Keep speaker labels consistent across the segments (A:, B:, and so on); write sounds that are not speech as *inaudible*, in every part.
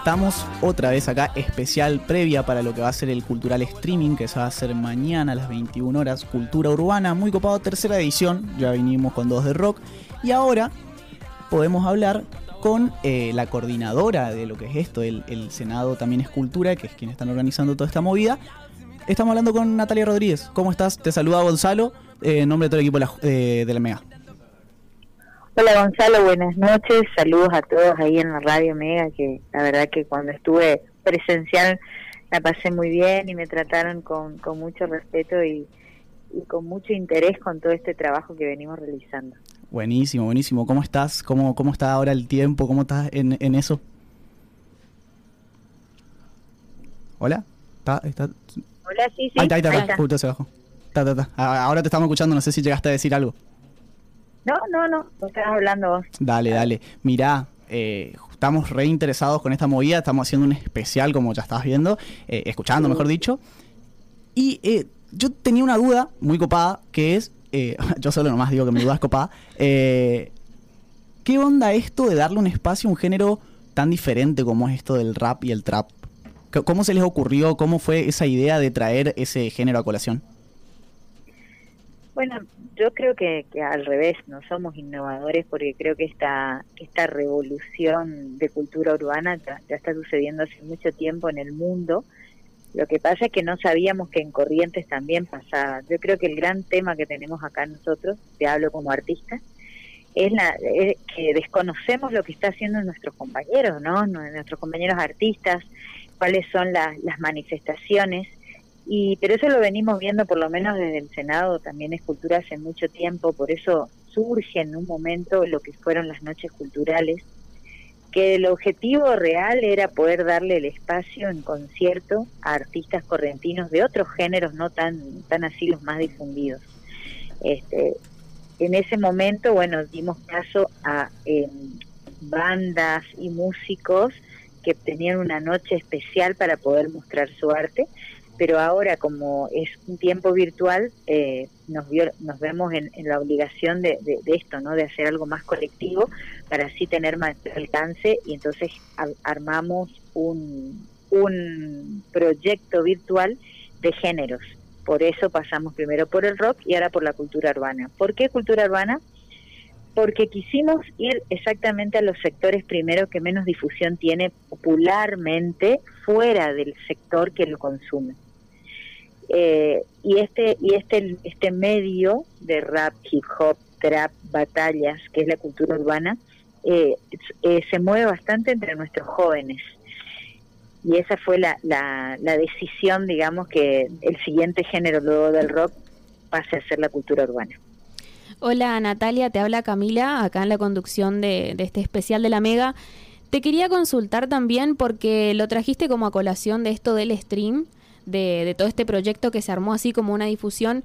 A: Estamos otra vez acá, especial previa para lo que va a ser el cultural streaming, que se va a hacer mañana a las 21 horas, Cultura Urbana, muy copado, tercera edición, ya vinimos con dos de rock, y ahora podemos hablar con eh, la coordinadora de lo que es esto, el, Senado también es Cultura, que es quien están organizando toda esta movida. Estamos hablando con Natalia Rodríguez. ¿Cómo estás? Te saluda Gonzalo, eh, en nombre de todo el equipo de la, eh, de la MEGA.
B: Hola Gonzalo, buenas noches, saludos a todos ahí en la radio Mega, que la verdad que cuando estuve presencial la pasé muy bien y me trataron con, con mucho respeto y, y con mucho interés con todo este trabajo que venimos realizando.
A: Buenísimo, buenísimo. ¿Cómo estás? ¿Cómo, cómo está ahora el tiempo? ¿Cómo estás en, en eso? ¿Hola? ¿Está, está?
B: Hola, sí, sí.
A: Ahí está, ahí está, justo se bajó. Ahora te estamos escuchando, no sé si llegaste a decir algo.
B: No, no, no, no estás hablando vos.
A: Dale, dale. Mirá, eh, estamos re interesados con esta movida, estamos haciendo un especial, como ya estabas viendo, eh, escuchando, mejor dicho. Y eh, yo tenía una duda muy copada, que es eh, *laughs* yo solo nomás digo que mi duda es copada, eh, ¿qué onda esto de darle un espacio a un género tan diferente como es esto del rap y el trap? ¿Cómo se les ocurrió? ¿Cómo fue esa idea de traer ese género a colación?
B: Bueno, yo creo que, al revés, no somos innovadores porque creo que esta, esta revolución de cultura urbana ya está sucediendo hace mucho tiempo en el mundo lo que pasa es que no sabíamos que en Corrientes también pasaba. Yo creo que el gran tema que tenemos acá nosotros, te hablo como artista, es, la, que desconocemos lo que está haciendo nuestros compañeros, ¿no? Nuestros compañeros artistas, cuáles son las manifestaciones. Y, pero eso lo venimos viendo por lo menos desde el Senado, también es cultura hace mucho tiempo, por eso surge en un momento lo que fueron las noches culturales, que el objetivo real era poder darle el espacio en concierto a artistas correntinos de otros géneros, no tan, tan así los más difundidos. Este, en ese momento, bueno, dimos caso a em, bandas y músicos que tenían una noche especial para poder mostrar su arte pero ahora como es un tiempo virtual, eh, nos, nos vemos en, la obligación de, esto, ¿no? de hacer algo más colectivo para así tener más alcance y entonces armamos un proyecto virtual de géneros. Por eso pasamos primero por el rock y ahora por la cultura urbana. ¿Por qué cultura urbana? Porque quisimos ir exactamente a los sectores primero que menos difusión tiene popularmente fuera del sector que lo consume. Eh, y este y este este medio de rap, hip hop, trap, batallas, que es la cultura urbana, eh, eh, se mueve bastante entre nuestros jóvenes. Y esa fue la, la, decisión, digamos, que el siguiente género luego del rock pase a ser la cultura urbana.
C: Hola Natalia, te habla Camila, acá en la conducción de, de este especial de la Mega. Te quería consultar también porque lo trajiste como a colación de esto del stream de, todo este proyecto que se armó así como una difusión.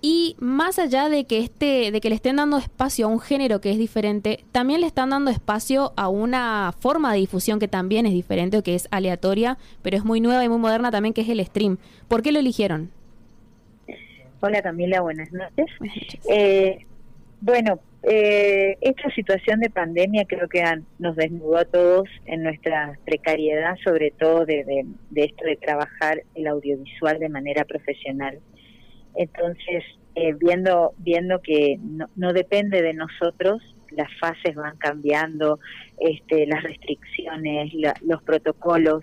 C: Y más allá de que este, de que le estén dando espacio a un género que es diferente, también le están dando espacio a una forma de difusión que también es diferente, que es aleatoria, pero es muy nueva y muy moderna también, que es el stream. ¿Por qué lo eligieron?
B: Hola Camila, buenas noches. Eh, bueno, eh, esta situación de pandemia creo que nos desnudó a todos en nuestra precariedad, sobre todo de, esto de trabajar el audiovisual de manera profesional. Entonces, eh, viendo, viendo que no, depende de nosotros, las fases van cambiando, este, las restricciones, los protocolos,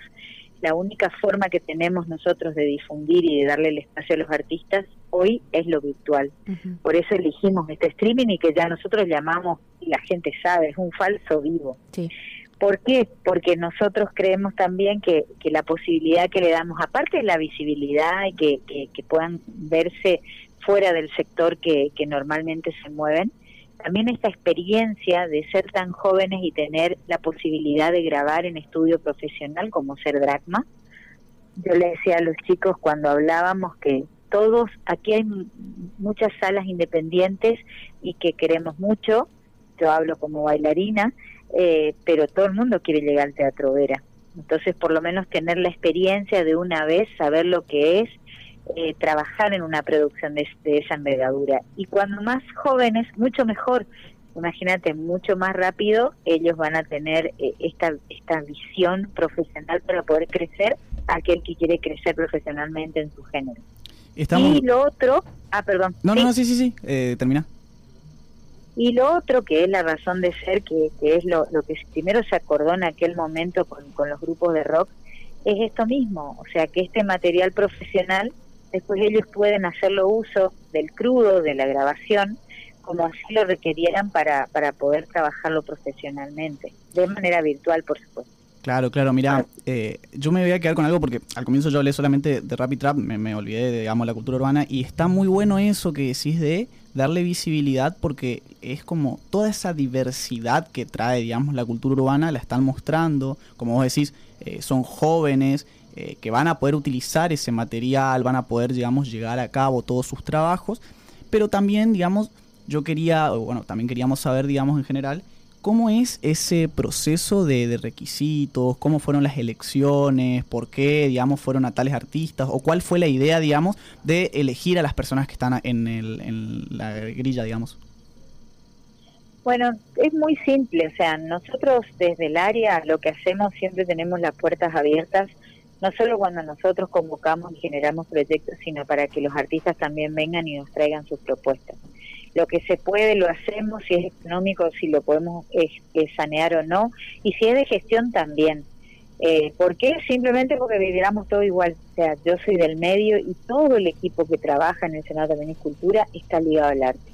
B: la única forma que tenemos nosotros de difundir y de darle el espacio a los artistas hoy es lo virtual. Por eso elegimos este streaming y que ya nosotros llamamos, y la gente sabe, es un falso vivo. ¿Por qué? Porque nosotros creemos también que, que la posibilidad que le damos, aparte de la visibilidad y que, que, puedan verse fuera del sector que, que normalmente se mueven, también esta experiencia de ser tan jóvenes y tener la posibilidad de grabar en estudio profesional como ser Dragma. Yo le decía a los chicos cuando hablábamos que todos, aquí hay muchas salas independientes y que queremos mucho, yo hablo como bailarina, eh, pero todo el mundo quiere llegar al Teatro Vera. Entonces, por lo menos tener la experiencia de una vez, saber lo que es eh, trabajar en una producción de, esa envergadura. Y cuando más jóvenes, mucho mejor, imagínate, mucho más rápido ellos van a tener eh, esta, esta visión profesional para poder crecer aquel que quiere crecer profesionalmente en su género. Y lo otro, ah, perdón.
A: No, no, sí, sí, sí, eh, termina.
B: Y lo otro, que es la razón de ser, que, es lo, lo, que primero se acordó en aquel momento con, con los grupos de rock, es esto mismo, o sea, que este material profesional, después ellos pueden hacerlo uso del crudo, de la grabación, como así lo requerieran para, para poder trabajarlo profesionalmente, de manera virtual, por supuesto.
A: Claro, claro, mira, eh, yo me voy a quedar con algo porque al comienzo yo hablé solamente de rap y trap, me, me olvidé de, digamos, la cultura urbana y está muy bueno eso que decís de darle visibilidad porque es como toda esa diversidad que trae, digamos, la cultura urbana, la están mostrando, como vos decís, eh, son jóvenes eh, que van a poder utilizar ese material, van a poder, digamos, llegar a cabo todos sus trabajos, pero también, digamos, yo quería, bueno, también queríamos saber, digamos, en general, ¿Cómo es ese proceso de, requisitos? ¿Cómo fueron las elecciones? ¿Por qué, digamos, fueron a tales artistas? ¿O cuál fue la idea, digamos, de elegir a las personas que están en, en la grilla, digamos?
B: Bueno, es muy simple. O sea, nosotros desde el área lo que hacemos siempre tenemos las puertas abiertas, no solo cuando nosotros convocamos y generamos proyectos, sino para que los artistas también vengan y nos traigan sus propuestas lo que se puede lo hacemos, si es económico, si lo podemos sanear o no, y si es de gestión también. Eh, ¿Por qué? Simplemente porque viviramos todo igual. O sea, yo soy del medio y todo el equipo que trabaja en el Senado de Cultura está ligado al arte.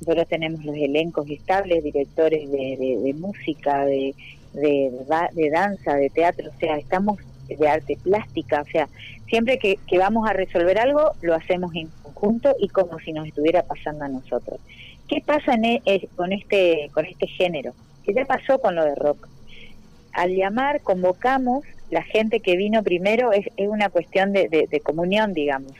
B: Nosotros tenemos los elencos estables, directores de, música, de, de, danza, de teatro, o sea, estamos de arte plástica, o sea, siempre que, que vamos a resolver algo, lo hacemos en junto y como si nos estuviera pasando a nosotros. ¿Qué pasa e, eh, con este con este género? ¿Qué ya pasó con lo de rock? Al llamar, convocamos, la gente que vino primero es, es una cuestión de, de, comunión, digamos.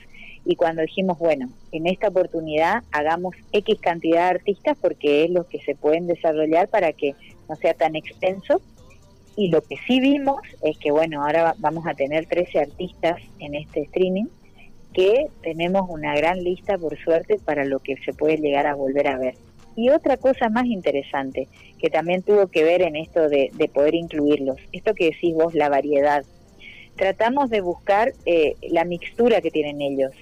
B: Y cuando dijimos, bueno, en esta oportunidad hagamos X cantidad de artistas porque es lo que se pueden desarrollar para que no sea tan extenso. Y lo que sí vimos es que, bueno, ahora vamos a tener 13 artistas en este streaming que tenemos una gran lista, por suerte, para lo que se puede llegar a volver a ver. Y otra cosa más interesante, que también tuvo que ver en esto de, poder incluirlos, esto que decís vos, la variedad. Tratamos de buscar eh, la mixtura que tienen ellos.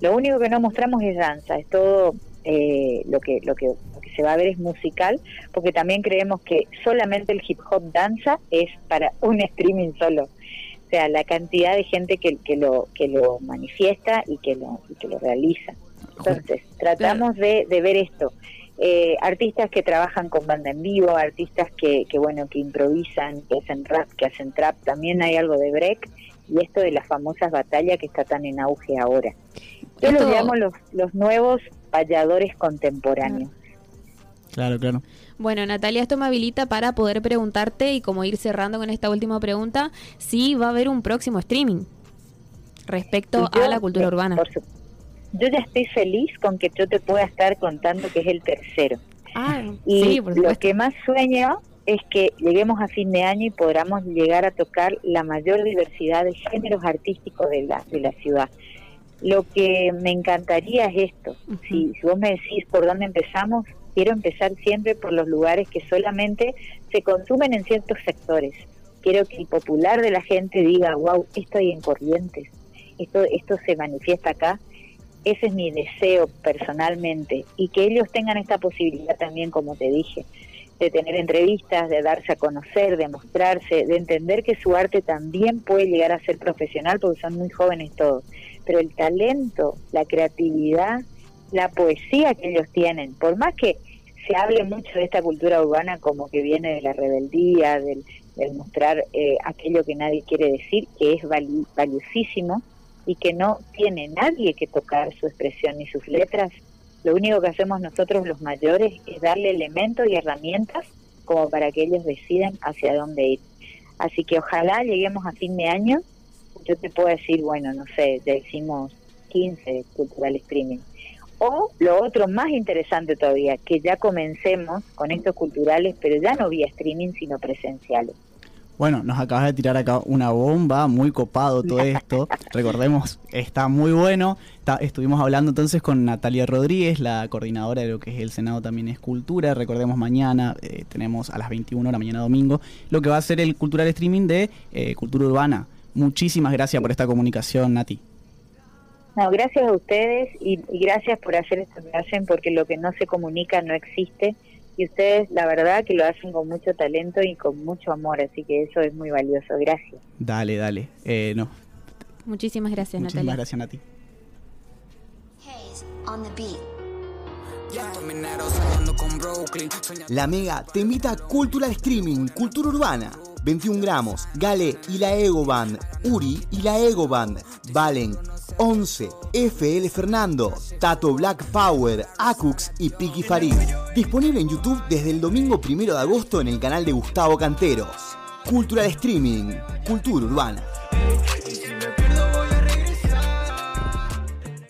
B: Lo único que no mostramos es danza, es todo eh, lo, que, lo que se va a ver es musical, porque también creemos que solamente el hip hop danza es para *laughs* un streaming solo sea, la cantidad de gente que, que, lo, que lo manifiesta y que lo, que lo realiza. Entonces, tratamos de, de ver esto. Eh, artistas que trabajan con banda en vivo, artistas que, que, bueno, que improvisan, que hacen rap, que hacen trap, también hay algo de break y esto de las famosas batallas que está tan en auge ahora. Yo los llamo los, los nuevos payadores contemporáneos.
A: Claro, claro.
C: Bueno, Natalia, esto me habilita para poder preguntarte y como ir cerrando con esta última pregunta, si va a haber un próximo streaming respecto a la cultura urbana.
B: yo ya estoy feliz con que yo te pueda estar contando que es el tercero.
C: Ah, y
B: lo que más sueño es que lleguemos a fin de año y podamos llegar a tocar la mayor diversidad de géneros artísticos de la, de la ciudad. Lo que me encantaría es esto. si, si vos me decís por dónde empezamos, quiero empezar siempre por los lugares que solamente se consumen en ciertos sectores. Quiero que el popular de la gente diga, wow, estoy en Corrientes, esto, esto se manifiesta acá. Ese es mi deseo personalmente y que ellos tengan esta posibilidad también, como te dije, de tener entrevistas, de darse a conocer, de mostrarse, de entender que su arte también puede llegar a ser profesional porque son muy jóvenes todos. Pero el talento, la creatividad la poesía que ellos tienen, por más que se hable mucho de esta cultura urbana como que viene de la rebeldía, del, mostrar eh, aquello que nadie quiere decir, que es valiosísimo y que no tiene nadie que tocar su expresión ni sus letras, lo único que hacemos nosotros los mayores es darle elementos y herramientas como para que ellos decidan hacia dónde ir. Así que ojalá lleguemos a fin de año, yo te puedo decir, bueno, no sé, ya hicimos 15 cultural streaming o lo otro más interesante todavía, que ya comencemos con estos culturales, pero ya no vía streaming, sino presenciales.
A: Bueno, nos acabas de tirar acá una bomba, muy copado todo *laughs* esto. Recordemos, está muy bueno. estuvimos hablando entonces con Natalia Rodríguez, la coordinadora de lo que es el Senado también es Cultura. Recordemos mañana, eh, tenemos a las 21 horas, mañana domingo, lo que va a ser el cultural streaming de eh, Cultura Urbana. Muchísimas gracias por esta comunicación, Nati.
B: No, gracias a ustedes y, y gracias por hacer esto que hacen, porque lo que no se comunica no existe y ustedes la verdad que lo hacen con mucho talento y con mucho amor, así que eso es muy valioso. Gracias.
A: Dale, dale. Eh, no.
C: Muchísimas gracias,
A: Muchísimas gracias, Nati.
D: La Mega te invita a Cultural Streaming, Cultura Urbana. 21 gramos, Gale y la Ego Band, Uri y la Ego Band, Valen 11, FL Fernando, Tato Black Power, Acux y Piki Farid. Disponible en YouTube desde el domingo 1 de agosto en el canal de Gustavo Canteros. Cultural Streaming, Cultura Urbana.